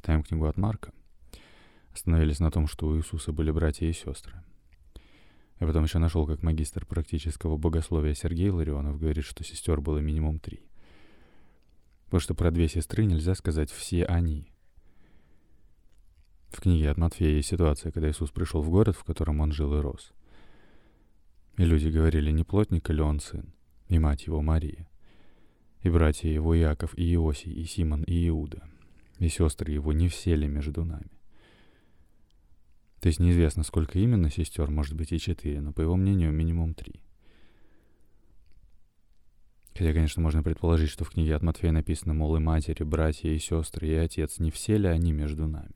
Читаем книгу от Марка. Остановились на том, что у Иисуса были братья и сестры. Я потом еще нашел, как магистр практического богословия Сергей Ларионов говорит, что сестер было минимум три. Потому что про две сестры нельзя сказать «все они». В книге от Матфея есть ситуация, когда Иисус пришел в город, в котором он жил и рос. И люди говорили, не плотник ли он сын, и мать его Мария, и братья его Яков, и Иосий, и Симон, и Иуда, и сестры его не все ли между нами. То есть неизвестно, сколько именно сестер, может быть и четыре, но по его мнению минимум три. Хотя, конечно, можно предположить, что в книге от Матфея написано, мол, и матери, братья, и сестры, и отец, не все ли они между нами?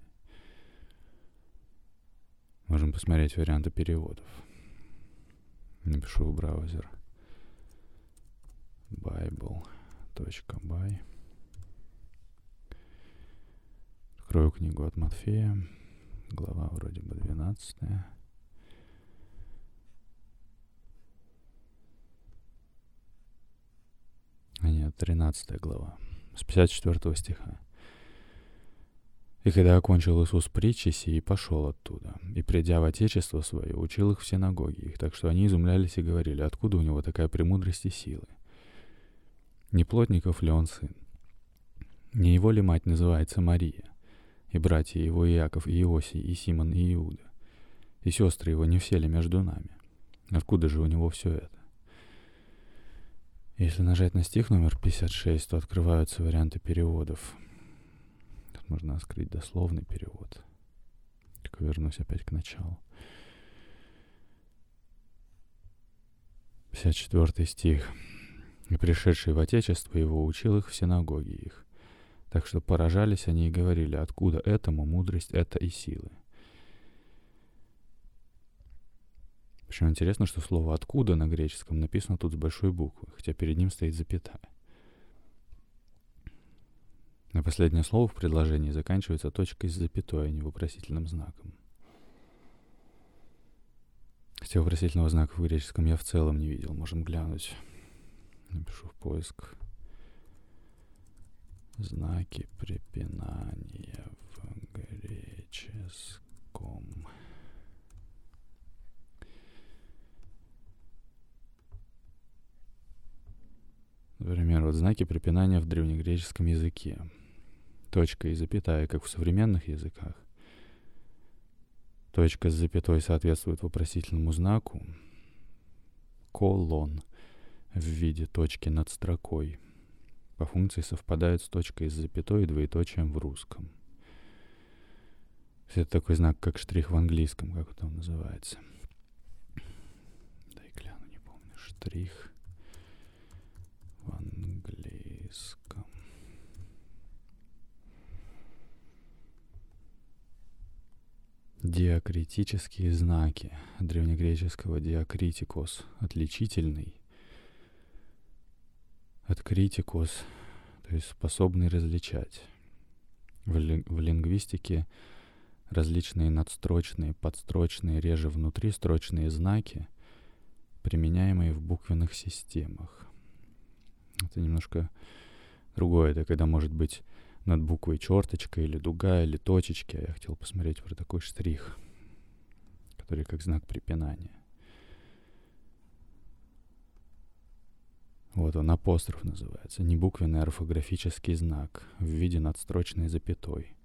Можем посмотреть варианты переводов. Напишу в браузер bible.by Открою книгу от Матфея. Глава вроде бы 12. А нет, 13 глава. С 54 стиха. И когда окончил Иисус притчи сии, пошел оттуда, и, придя в Отечество свое, учил их в синагоге их, так что они изумлялись и говорили, откуда у него такая премудрость и силы. Не плотников ли он сын? Не его ли мать называется Мария? И братья его Иаков, и Иосий, и Симон, и Иуда? И сестры его не все ли между нами? Откуда же у него все это? Если нажать на стих номер 56, то открываются варианты переводов – можно открыть дословный перевод. Только вернусь опять к началу. 54 стих. «И пришедший в Отечество его учил их в синагоге их. Так что поражались они и говорили, откуда этому мудрость, это и силы. Причем интересно, что слово «откуда» на греческом написано тут с большой буквы, хотя перед ним стоит запятая. На последнее слово в предложении заканчивается точкой с запятой, а не вопросительным знаком. Хотя вопросительного знака в греческом я в целом не видел. Можем глянуть. Напишу в поиск. Знаки препинания в греческом. Например, вот знаки препинания в древнегреческом языке точка и запятая, как в современных языках. Точка с запятой соответствует вопросительному знаку. Колон в виде точки над строкой по функции совпадает с точкой с запятой и двоеточием в русском. Это такой знак, как штрих в английском, как это называется. Дай гляну, не помню. Штрих в английском. Диакритические знаки древнегреческого диакритикос – отличительный, от критикос, то есть способный различать. В, в лингвистике различные надстрочные, подстрочные, реже внутристрочные знаки, применяемые в буквенных системах. Это немножко другое. Это когда может быть над буквой черточка или дуга или точечки. А я хотел посмотреть про такой штрих, который как знак препинания. Вот он, апостроф называется. Небуквенный орфографический знак в виде надстрочной запятой.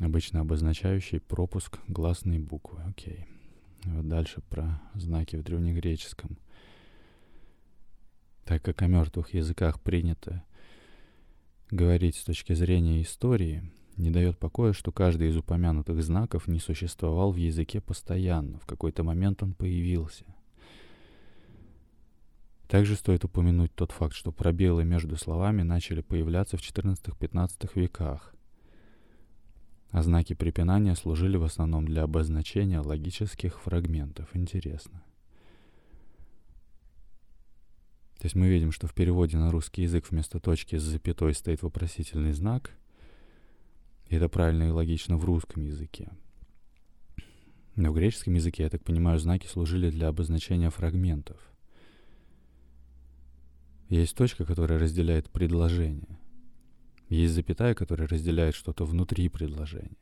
Обычно обозначающий пропуск гласной буквы. Окей. Вот дальше про знаки в древнегреческом. Так как о мертвых языках принято говорить с точки зрения истории, не дает покоя, что каждый из упомянутых знаков не существовал в языке постоянно, в какой-то момент он появился. Также стоит упомянуть тот факт, что пробелы между словами начали появляться в XIV-XV веках, а знаки препинания служили в основном для обозначения логических фрагментов. Интересно. То есть мы видим, что в переводе на русский язык вместо точки с запятой стоит вопросительный знак. И это правильно и логично в русском языке. Но в греческом языке, я так понимаю, знаки служили для обозначения фрагментов. Есть точка, которая разделяет предложение. Есть запятая, которая разделяет что-то внутри предложения.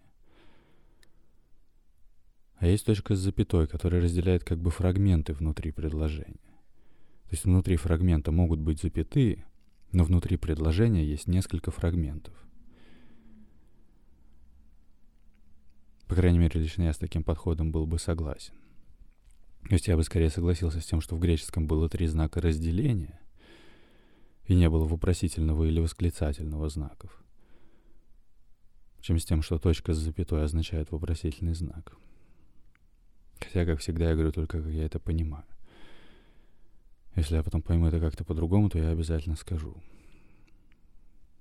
А есть точка с запятой, которая разделяет как бы фрагменты внутри предложения. То есть внутри фрагмента могут быть запятые, но внутри предложения есть несколько фрагментов. По крайней мере, лично я с таким подходом был бы согласен. То есть я бы скорее согласился с тем, что в греческом было три знака разделения, и не было вопросительного или восклицательного знаков, чем с тем, что точка с запятой означает вопросительный знак. Хотя, как всегда, я говорю только, как я это понимаю. Если я потом пойму это как-то по-другому, то я обязательно скажу.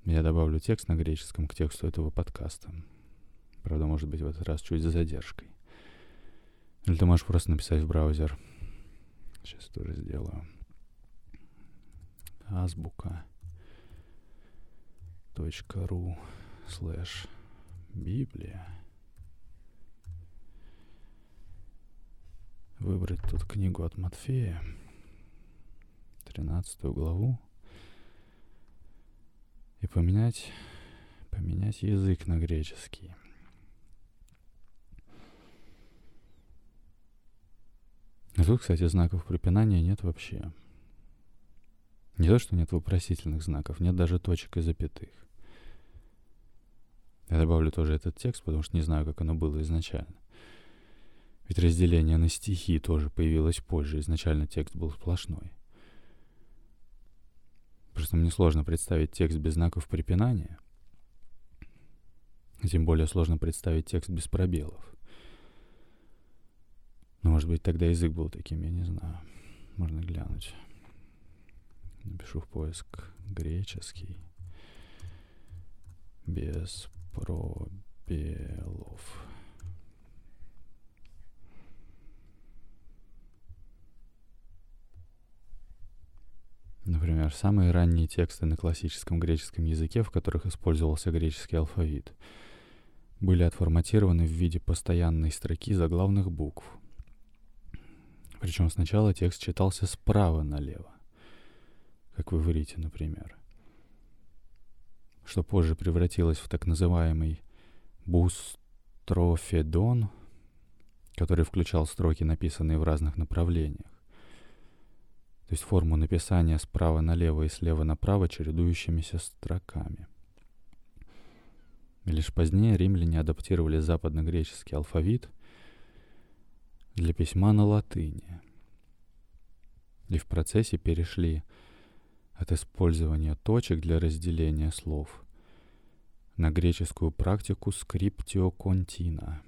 Я добавлю текст на греческом к тексту этого подкаста. Правда, может быть, в этот раз чуть за задержкой. Или ты можешь просто написать в браузер. Сейчас тоже сделаю. Азбука. .ру слэш Библия. Выбрать тут книгу от Матфея, 13 главу, и поменять, поменять язык на греческий. А тут, кстати, знаков препинания нет вообще. Не то, что нет вопросительных знаков, нет даже точек и запятых. Я добавлю тоже этот текст, потому что не знаю, как оно было изначально. Ведь разделение на стихи тоже появилось позже. Изначально текст был сплошной. Просто мне сложно представить текст без знаков препинания. Тем более сложно представить текст без пробелов. Ну, может быть, тогда язык был таким, я не знаю. Можно глянуть. Напишу в поиск греческий. Без пробелов. Например, самые ранние тексты на классическом греческом языке, в которых использовался греческий алфавит, были отформатированы в виде постоянной строки заглавных букв – причем сначала текст читался справа налево, как в иврите, например, что позже превратилось в так называемый бустрофедон, который включал строки, написанные в разных направлениях. То есть форму написания справа налево и слева направо чередующимися строками. И лишь позднее римляне адаптировали западногреческий алфавит для письма на латыни. И в процессе перешли от использования точек для разделения слов на греческую практику скриптио контина.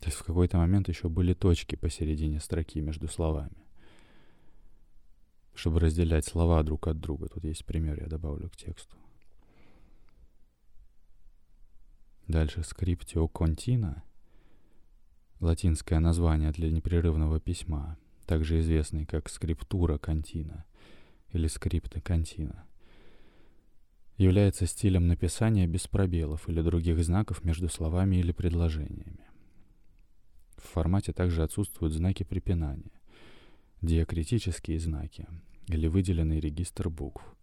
То есть в какой-то момент еще были точки посередине строки между словами. Чтобы разделять слова друг от друга. Тут есть пример, я добавлю к тексту. Дальше скриптио контина, латинское название для непрерывного письма, также известный как скриптура контина или скрипты контина, является стилем написания без пробелов или других знаков между словами или предложениями. В формате также отсутствуют знаки препинания, диакритические знаки или выделенный регистр букв –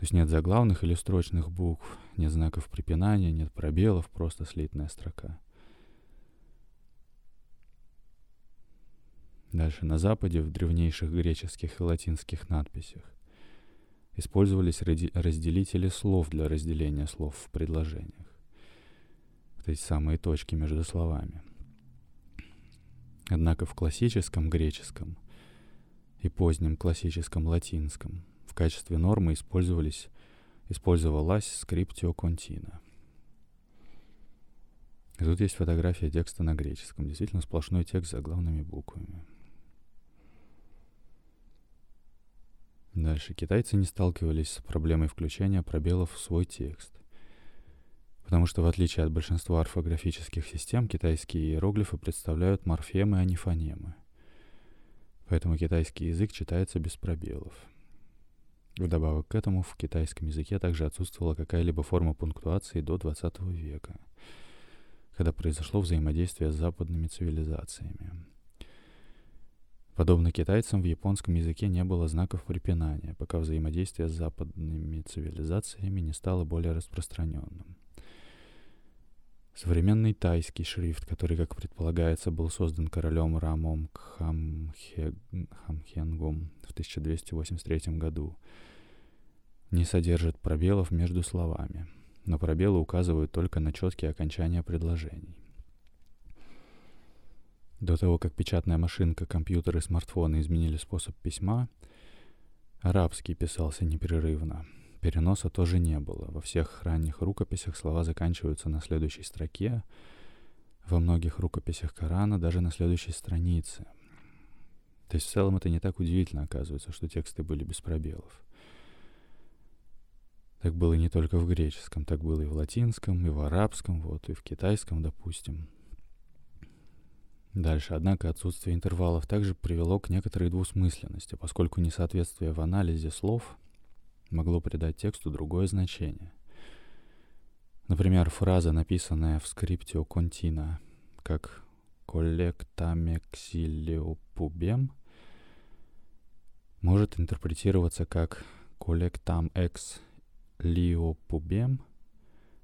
то есть нет заглавных или строчных букв, нет знаков препинания, нет пробелов, просто слитная строка. Дальше на Западе, в древнейших греческих и латинских надписях, использовались разделители слов для разделения слов в предложениях. Вот эти самые точки между словами. Однако в классическом греческом и позднем классическом латинском в качестве нормы использовались, использовалась скриптио контина. И тут есть фотография текста на греческом. Действительно сплошной текст за главными буквами. Дальше. Китайцы не сталкивались с проблемой включения пробелов в свой текст. Потому что, в отличие от большинства орфографических систем, китайские иероглифы представляют морфемы, а не фонемы. Поэтому китайский язык читается без пробелов. Вдобавок к этому в китайском языке также отсутствовала какая-либо форма пунктуации до 20 века, когда произошло взаимодействие с западными цивилизациями. Подобно китайцам, в японском языке не было знаков препинания, пока взаимодействие с западными цивилизациями не стало более распространенным. Современный тайский шрифт, который, как предполагается, был создан королем Рамом. Хамхенгом в 1283 году, не содержит пробелов между словами, но пробелы указывают только на четкие окончания предложений. До того, как печатная машинка, компьютер и смартфоны изменили способ письма, арабский писался непрерывно. Переноса тоже не было. Во всех ранних рукописях слова заканчиваются на следующей строке, во многих рукописях Корана даже на следующей странице. То есть в целом это не так удивительно, оказывается, что тексты были без пробелов. Так было не только в греческом, так было и в латинском, и в арабском, вот, и в китайском, допустим. Дальше, однако, отсутствие интервалов также привело к некоторой двусмысленности, поскольку несоответствие в анализе слов могло придать тексту другое значение. Например, фраза, написанная в скрипте контина как «коллектамексилиопубем», может интерпретироваться как «коллектам экс лиопубем»,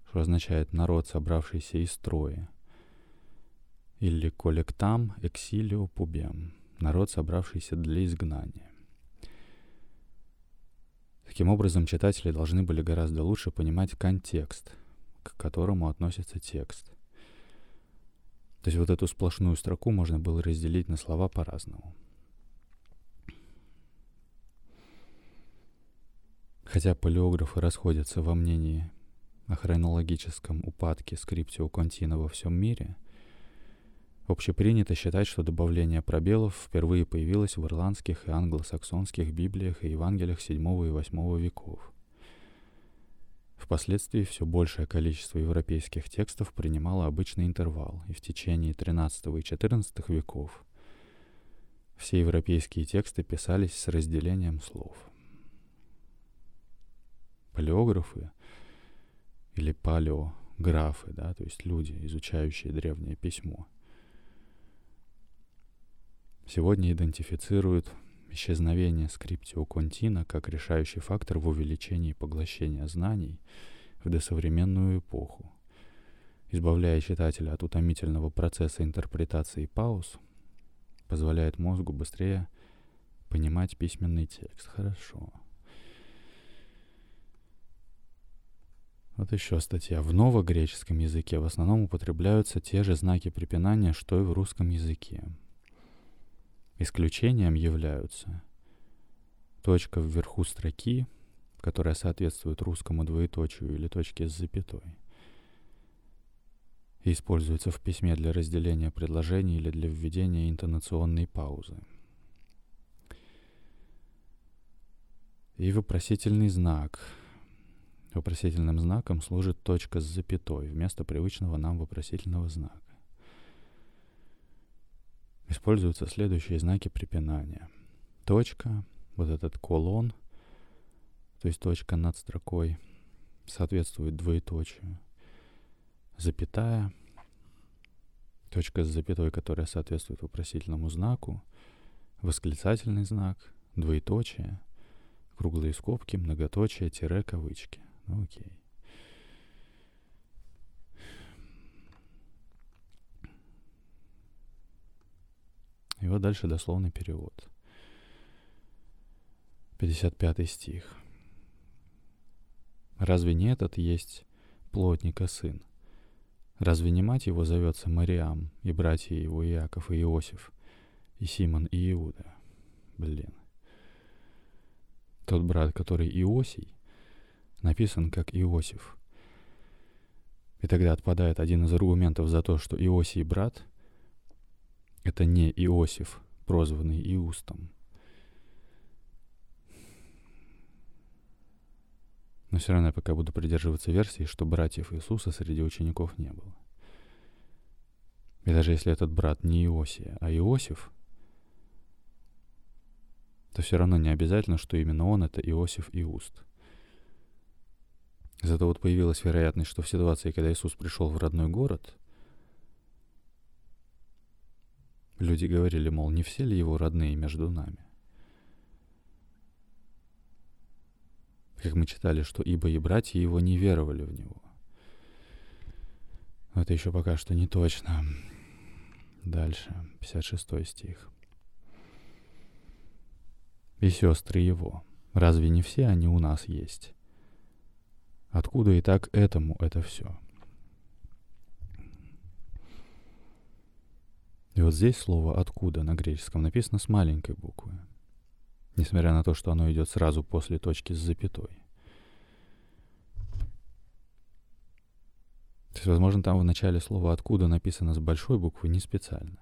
что означает «народ, собравшийся из строя», или коллектам эксилио пубем, народ, собравшийся для изгнания. Таким образом, читатели должны были гораздо лучше понимать контекст, к которому относится текст. То есть вот эту сплошную строку можно было разделить на слова по-разному. Хотя палеографы расходятся во мнении о хронологическом упадке скриптио контина во всем мире – Общепринято считать, что добавление пробелов впервые появилось в ирландских и англосаксонских библиях и Евангелиях VII и VIII веков. Впоследствии все большее количество европейских текстов принимало обычный интервал, и в течение XIII и XIV веков все европейские тексты писались с разделением слов. Палеографы или палеографы, да, то есть люди, изучающие древнее письмо – сегодня идентифицируют исчезновение скриптио контина как решающий фактор в увеличении поглощения знаний в досовременную эпоху. Избавляя читателя от утомительного процесса интерпретации пауз, позволяет мозгу быстрее понимать письменный текст. Хорошо. Вот еще статья. В новогреческом языке в основном употребляются те же знаки препинания, что и в русском языке. Исключением являются точка вверху строки, которая соответствует русскому двоеточию или точке с запятой, и используется в письме для разделения предложений или для введения интонационной паузы. И вопросительный знак. Вопросительным знаком служит точка с запятой вместо привычного нам вопросительного знака используются следующие знаки препинания. Точка, вот этот колон, то есть точка над строкой, соответствует двоеточию. Запятая, точка с запятой, которая соответствует вопросительному знаку, восклицательный знак, двоеточие, круглые скобки, многоточие, тире, кавычки. Ну окей. И вот дальше дословный перевод. 55 стих. «Разве не этот есть плотника сын? Разве не мать его зовется Мариам, и братья его Иаков и Иосиф, и Симон и Иуда?» Блин. Тот брат, который Иосий, написан как Иосиф. И тогда отпадает один из аргументов за то, что Иосий брат — это не Иосиф, прозванный Иустом. Но все равно я пока буду придерживаться версии, что братьев Иисуса среди учеников не было. И даже если этот брат не Иосия, а Иосиф, то все равно не обязательно, что именно он — это Иосиф Иуст. Зато вот появилась вероятность, что в ситуации, когда Иисус пришел в родной город — Люди говорили, мол, не все ли его родные между нами? Как мы читали, что ибо и братья его не веровали в него. Это еще пока что не точно. Дальше, 56 стих. И сестры его, разве не все они у нас есть? Откуда и так этому это все? И вот здесь слово «откуда» на греческом написано с маленькой буквы, несмотря на то, что оно идет сразу после точки с запятой. То есть, возможно, там в начале слова «откуда» написано с большой буквы не специально.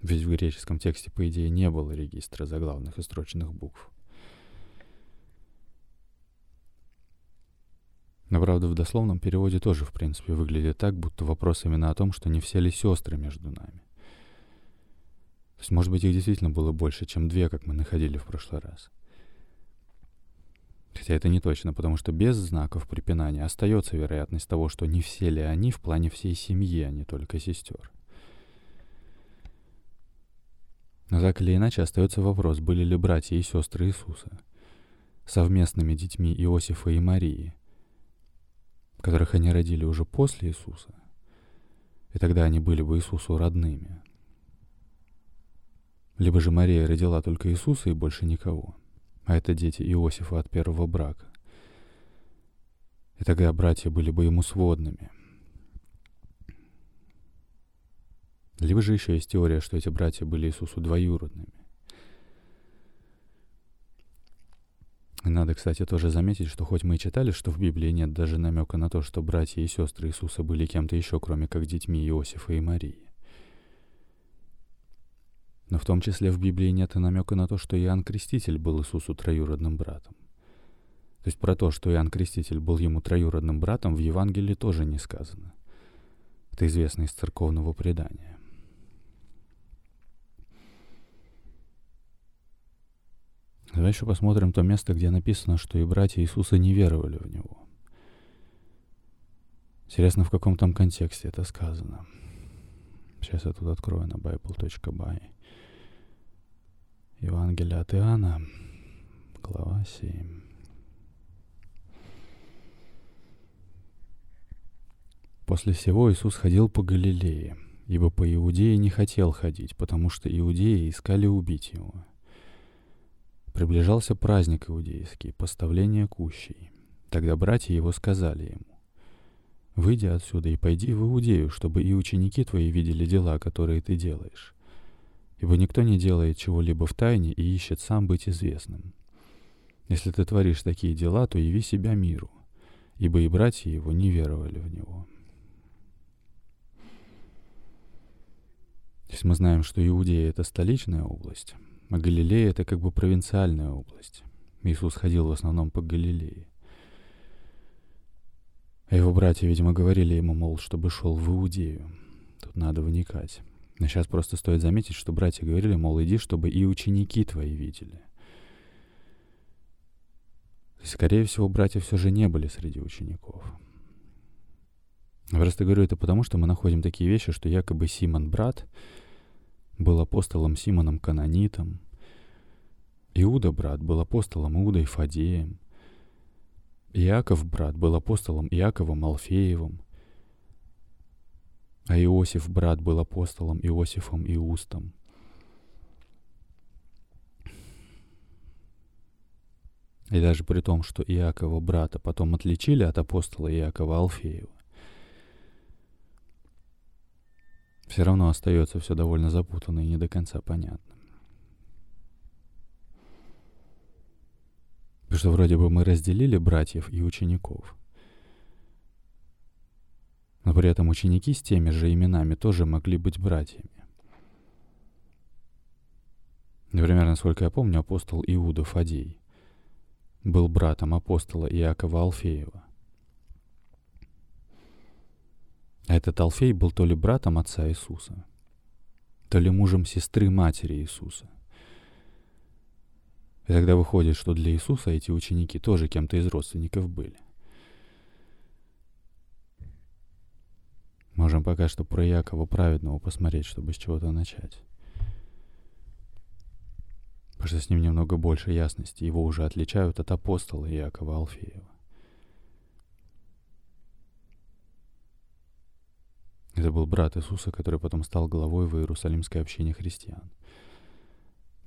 Ведь в греческом тексте, по идее, не было регистра заглавных и строчных букв. Но, правда, в дословном переводе тоже, в принципе, выглядит так, будто вопрос именно о том, что не все ли сестры между нами. То есть, может быть, их действительно было больше, чем две, как мы находили в прошлый раз. Хотя это не точно, потому что без знаков препинания остается вероятность того, что не все ли они в плане всей семьи, а не только сестер. Но так или иначе остается вопрос, были ли братья и сестры Иисуса совместными детьми Иосифа и Марии – которых они родили уже после Иисуса, и тогда они были бы Иисусу родными. Либо же Мария родила только Иисуса и больше никого, а это дети Иосифа от первого брака. И тогда братья были бы ему сводными. Либо же еще есть теория, что эти братья были Иисусу двоюродными. Надо, кстати, тоже заметить, что хоть мы и читали, что в Библии нет даже намека на то, что братья и сестры Иисуса были кем-то еще, кроме как детьми Иосифа и Марии. Но в том числе в Библии нет и намека на то, что Иоанн Креститель был Иисусу троюродным братом. То есть про то, что Иоанн Креститель был ему троюродным братом, в Евангелии тоже не сказано. Это известно из церковного предания. Давай еще посмотрим то место, где написано, что и братья Иисуса не веровали в Него. Интересно, в каком там контексте это сказано. Сейчас я тут открою на bible.by. Евангелие от Иоанна, глава 7. После всего Иисус ходил по Галилее, ибо по Иудее не хотел ходить, потому что иудеи искали убить его – Приближался праздник иудейский, поставление кущей. Тогда братья его сказали ему, «Выйди отсюда и пойди в Иудею, чтобы и ученики твои видели дела, которые ты делаешь. Ибо никто не делает чего-либо в тайне и ищет сам быть известным. Если ты творишь такие дела, то яви себя миру, ибо и братья его не веровали в него». Здесь мы знаем, что Иудея — это столичная область, а Галилея — это как бы провинциальная область. Иисус ходил в основном по Галилее. А его братья, видимо, говорили ему, мол, чтобы шел в Иудею. Тут надо вникать. Но сейчас просто стоит заметить, что братья говорили, мол, иди, чтобы и ученики твои видели. Скорее всего, братья все же не были среди учеников. Я просто говорю это потому, что мы находим такие вещи, что якобы Симон брат — был апостолом Симоном Канонитом. Иуда, брат, был апостолом Иудой Фадеем. Иаков, брат, был апостолом Иаковом Алфеевым. А Иосиф, брат, был апостолом Иосифом Иустом. И даже при том, что Иакова брата потом отличили от апостола Иакова Алфеева, все равно остается все довольно запутанно и не до конца понятно. Потому что вроде бы мы разделили братьев и учеников. Но при этом ученики с теми же именами тоже могли быть братьями. Например, насколько я помню, апостол Иуда Фадей был братом апостола Иакова Алфеева. А этот Алфей был то ли братом отца Иисуса, то ли мужем сестры матери Иисуса. И тогда выходит, что для Иисуса эти ученики тоже кем-то из родственников были. Можем пока что про Якова праведного посмотреть, чтобы с чего-то начать. Потому что с ним немного больше ясности. Его уже отличают от апостола Якова Алфеева. Это был брат Иисуса, который потом стал главой в Иерусалимской общине христиан.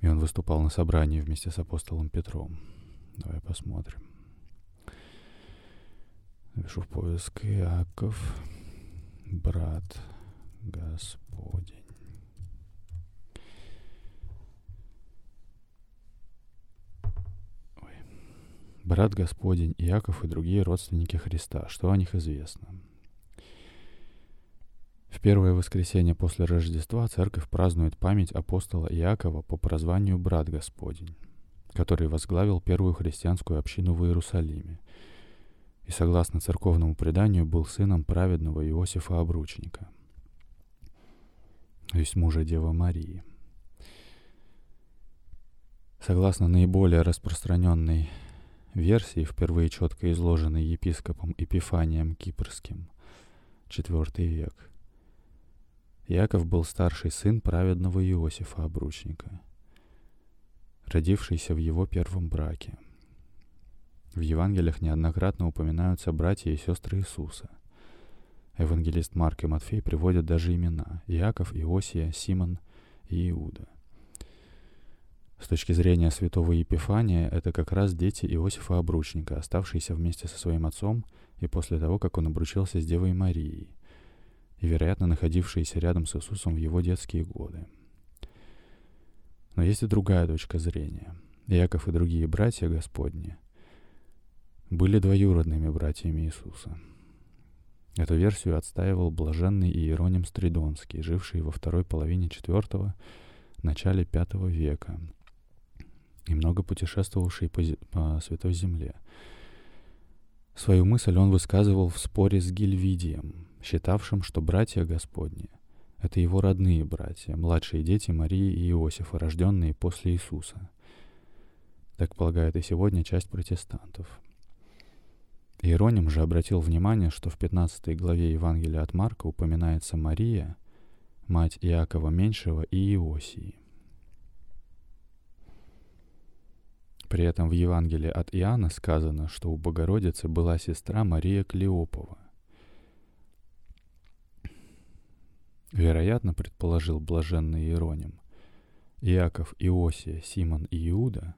И он выступал на собрании вместе с апостолом Петром. Давай посмотрим. Напишу в поиск Иаков, брат Господень. Ой. Брат Господень, Иаков и другие родственники Христа. Что о них известно? В первое воскресенье после Рождества церковь празднует память апостола Иакова по прозванию «Брат Господень», который возглавил первую христианскую общину в Иерусалиме и, согласно церковному преданию, был сыном праведного Иосифа Обручника, то есть мужа Девы Марии. Согласно наиболее распространенной версии, впервые четко изложенной епископом Эпифанием Кипрским, IV век – Яков был старший сын праведного Иосифа Обручника, родившийся в его первом браке. В Евангелиях неоднократно упоминаются братья и сестры Иисуса. Евангелист Марк и Матфей приводят даже имена – Иаков, Иосия, Симон и Иуда. С точки зрения святого Епифания, это как раз дети Иосифа Обручника, оставшиеся вместе со своим отцом и после того, как он обручился с Девой Марией – и, вероятно, находившиеся рядом с Иисусом в его детские годы. Но есть и другая точка зрения. Яков и другие братья Господни были двоюродными братьями Иисуса. Эту версию отстаивал блаженный Иероним Стридонский, живший во второй половине IV, начале V века и много путешествовавший по, по Святой Земле. Свою мысль он высказывал в споре с Гильвидием, считавшим, что братья Господни — это его родные братья, младшие дети Марии и Иосифа, рожденные после Иисуса. Так полагает и сегодня часть протестантов. Иероним же обратил внимание, что в 15 главе Евангелия от Марка упоминается Мария, мать Иакова Меньшего и Иосии. При этом в Евангелии от Иоанна сказано, что у Богородицы была сестра Мария Клеопова. Вероятно, предположил блаженный Иероним, Иаков, Иосия, Симон и Иуда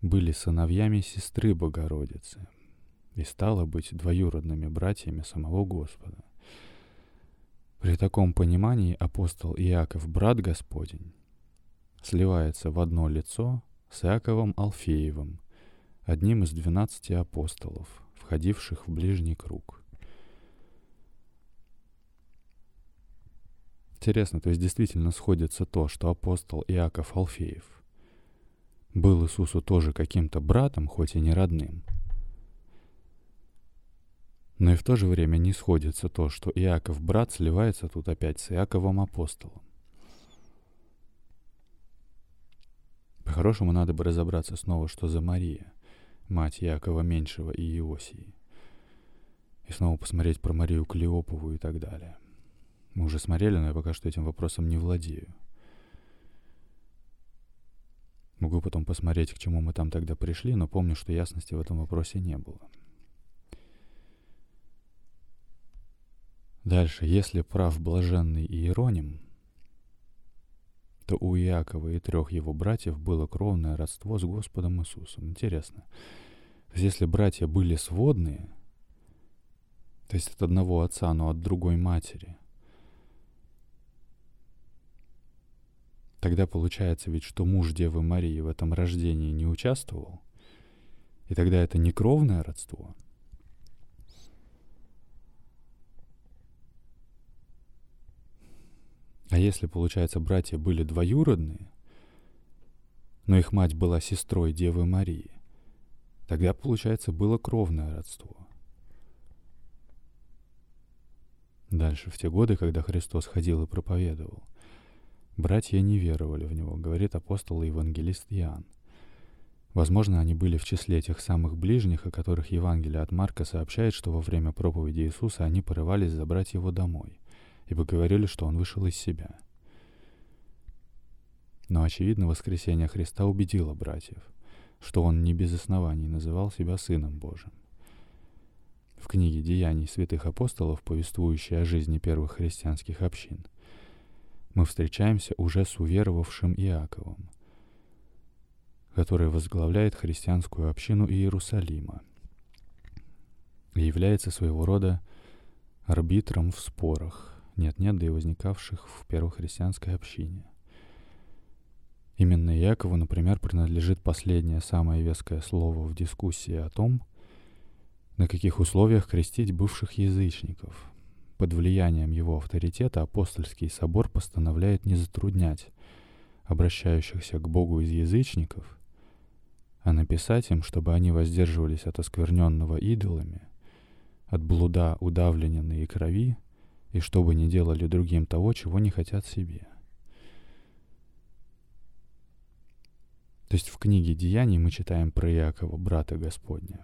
были сыновьями сестры Богородицы и стало быть двоюродными братьями самого Господа. При таком понимании апостол Иаков, брат Господень, сливается в одно лицо с Иаковом Алфеевым, одним из двенадцати апостолов, входивших в ближний круг – Интересно, то есть действительно сходится то, что апостол Иаков Алфеев был Иисусу тоже каким-то братом, хоть и не родным. Но и в то же время не сходится то, что Иаков брат сливается тут опять с Иаковом апостолом. По-хорошему надо бы разобраться снова, что за Мария, мать Иакова Меньшего и Иосии. И снова посмотреть про Марию Клеопову и так далее. Мы уже смотрели, но я пока что этим вопросом не владею. Могу потом посмотреть, к чему мы там тогда пришли, но помню, что ясности в этом вопросе не было. Дальше, если прав блаженный Иероним, то у Иакова и трех его братьев было кровное родство с Господом Иисусом. Интересно. То есть, если братья были сводные, то есть от одного отца, но от другой матери, Тогда получается ведь, что муж Девы Марии в этом рождении не участвовал. И тогда это не кровное родство. А если, получается, братья были двоюродные, но их мать была сестрой Девы Марии, тогда, получается, было кровное родство. Дальше, в те годы, когда Христос ходил и проповедовал – Братья не веровали в него, говорит апостол и евангелист Иоанн. Возможно, они были в числе тех самых ближних, о которых Евангелие от Марка сообщает, что во время проповеди Иисуса они порывались забрать его домой, ибо говорили, что он вышел из себя. Но, очевидно, воскресение Христа убедило братьев, что он не без оснований называл себя Сыном Божьим. В книге «Деяний святых апостолов», повествующей о жизни первых христианских общин, мы встречаемся уже с уверовавшим Иаковом, который возглавляет христианскую общину Иерусалима и является своего рода арбитром в спорах, нет-нет, да и возникавших в первохристианской общине. Именно Якову, например, принадлежит последнее самое веское слово в дискуссии о том, на каких условиях крестить бывших язычников. Под влиянием его авторитета апостольский собор постановляет не затруднять обращающихся к Богу из язычников а написать им, чтобы они воздерживались от оскверненного идолами, от блуда удавленной и крови, и чтобы не делали другим того, чего не хотят себе. То есть в книге «Деяний» мы читаем про Иакова, брата Господня.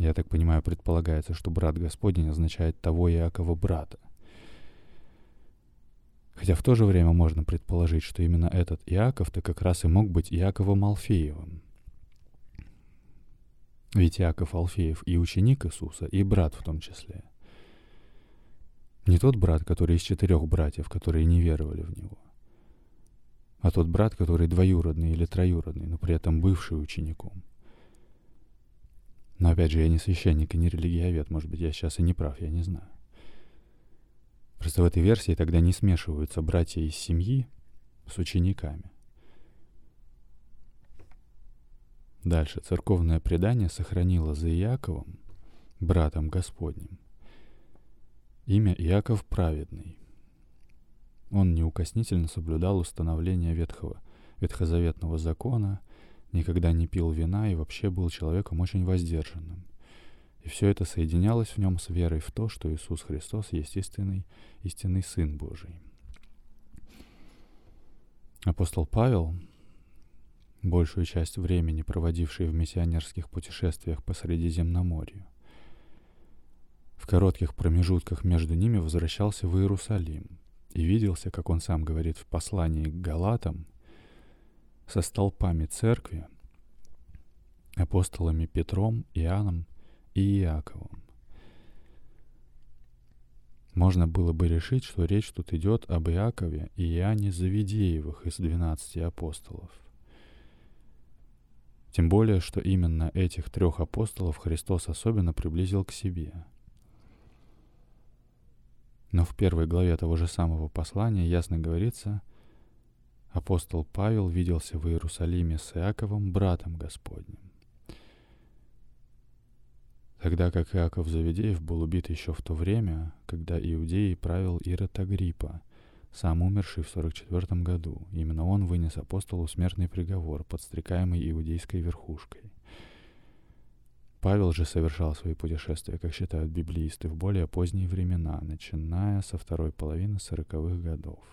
Я так понимаю, предполагается, что брат Господень означает того Иакова брата. Хотя в то же время можно предположить, что именно этот Иаков-то как раз и мог быть Иаковом Алфеевым. Ведь Иаков Алфеев и ученик Иисуса, и брат в том числе. Не тот брат, который из четырех братьев, которые не веровали в него, а тот брат, который двоюродный или троюродный, но при этом бывший учеником. Но опять же, я не священник и не религиовед, может быть, я сейчас и не прав, я не знаю. Просто в этой версии тогда не смешиваются братья из семьи с учениками. Дальше. Церковное предание сохранило за Иаковом, братом Господним, имя Иаков Праведный. Он неукоснительно соблюдал установление ветхого, ветхозаветного закона, никогда не пил вина и вообще был человеком очень воздержанным. И все это соединялось в нем с верой в то, что Иисус Христос есть истинный, истинный Сын Божий. Апостол Павел, большую часть времени проводивший в миссионерских путешествиях по Средиземноморью, в коротких промежутках между ними возвращался в Иерусалим и виделся, как он сам говорит в послании к Галатам, со столпами церкви, апостолами Петром, Иоанном и Иаковом. Можно было бы решить, что речь тут идет об Иакове и Иоанне Завидеевых из двенадцати апостолов. Тем более, что именно этих трех апостолов Христос особенно приблизил к себе. Но в первой главе того же самого послания ясно говорится, апостол Павел виделся в Иерусалиме с Иаковом, братом Господним тогда как Иаков Завидеев был убит еще в то время, когда Иудеей правил Ирод Агриппа, сам умерший в 44 году. Именно он вынес апостолу смертный приговор, подстрекаемый иудейской верхушкой. Павел же совершал свои путешествия, как считают библеисты, в более поздние времена, начиная со второй половины сороковых годов.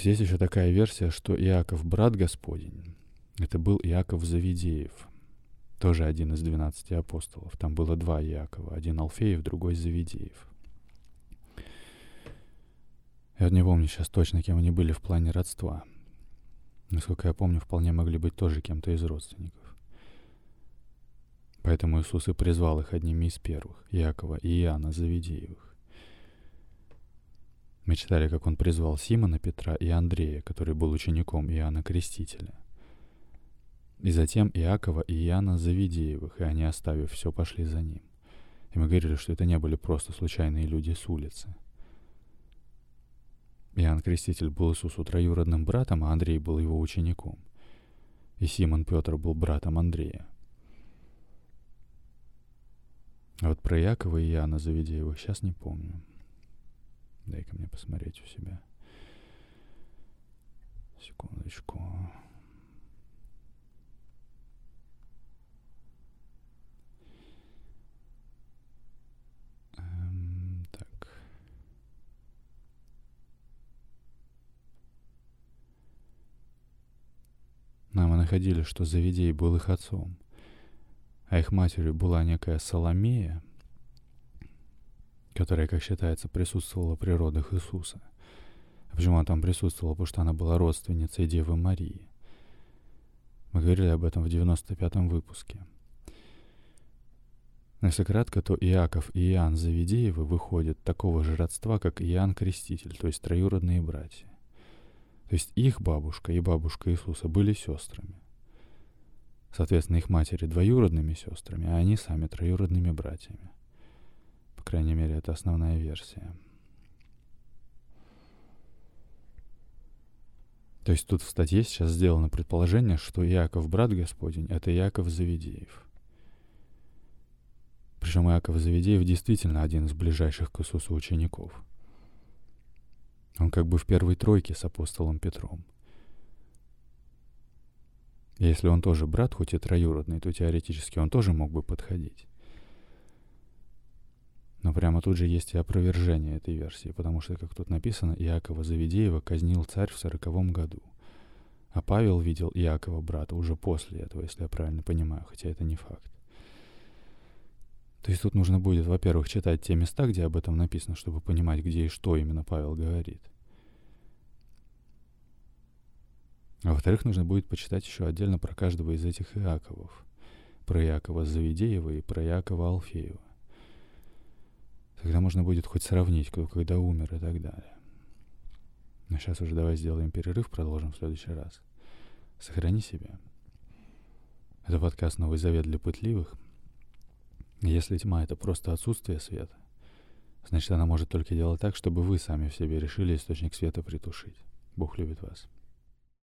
Здесь еще такая версия, что Иаков, брат Господень, это был Иаков Завидеев, тоже один из двенадцати апостолов. Там было два Иакова. Один Алфеев, другой Завидеев. Я не помню сейчас точно, кем они были в плане родства. Насколько я помню, вполне могли быть тоже кем-то из родственников. Поэтому Иисус и призвал их одними из первых, Иакова и Иоанна Завидеевых. Мы читали, как он призвал Симона Петра и Андрея, который был учеником Иоанна Крестителя – и затем Иакова и Иоанна Завидеевых, и они, оставив все, пошли за ним. И мы говорили, что это не были просто случайные люди с улицы. Иоанн Креститель был Иисусу троюродным братом, а Андрей был его учеником. И Симон Петр был братом Андрея. А вот про Иакова и Иоанна Завидеевых сейчас не помню. Дай-ка мне посмотреть у себя. Секундочку. находили, что Завидей был их отцом, а их матерью была некая Соломея, которая, как считается, присутствовала при родах Иисуса. А почему она там присутствовала? Потому что она была родственницей Девы Марии. Мы говорили об этом в 95-м выпуске. Но если кратко, то Иаков и Иоанн Завидеевы выходят такого же родства, как Иоанн Креститель, то есть троюродные братья. То есть их бабушка и бабушка Иисуса были сестрами. Соответственно, их матери двоюродными сестрами, а они сами троюродными братьями. По крайней мере, это основная версия. То есть тут в статье сейчас сделано предположение, что Иаков, брат Господень, это Иаков Завидеев. Причем Иаков Завидеев действительно один из ближайших к Иисусу учеников. Он как бы в первой тройке с апостолом Петром. Если он тоже брат, хоть и троюродный, то теоретически он тоже мог бы подходить. Но прямо тут же есть и опровержение этой версии, потому что, как тут написано, Иакова Завидеева казнил царь в сороковом году. А Павел видел Иакова брата уже после этого, если я правильно понимаю, хотя это не факт. То есть тут нужно будет, во-первых, читать те места, где об этом написано, чтобы понимать, где и что именно Павел говорит. А во-вторых, нужно будет почитать еще отдельно про каждого из этих Иаковов. Про Иакова Завидеева и про Иакова Алфеева. Тогда можно будет хоть сравнить, кто когда умер и так далее. Но сейчас уже давай сделаем перерыв, продолжим в следующий раз. Сохрани себя. Это подкаст «Новый завет для пытливых». Если тьма — это просто отсутствие света, значит, она может только делать так, чтобы вы сами в себе решили источник света притушить. Бог любит вас.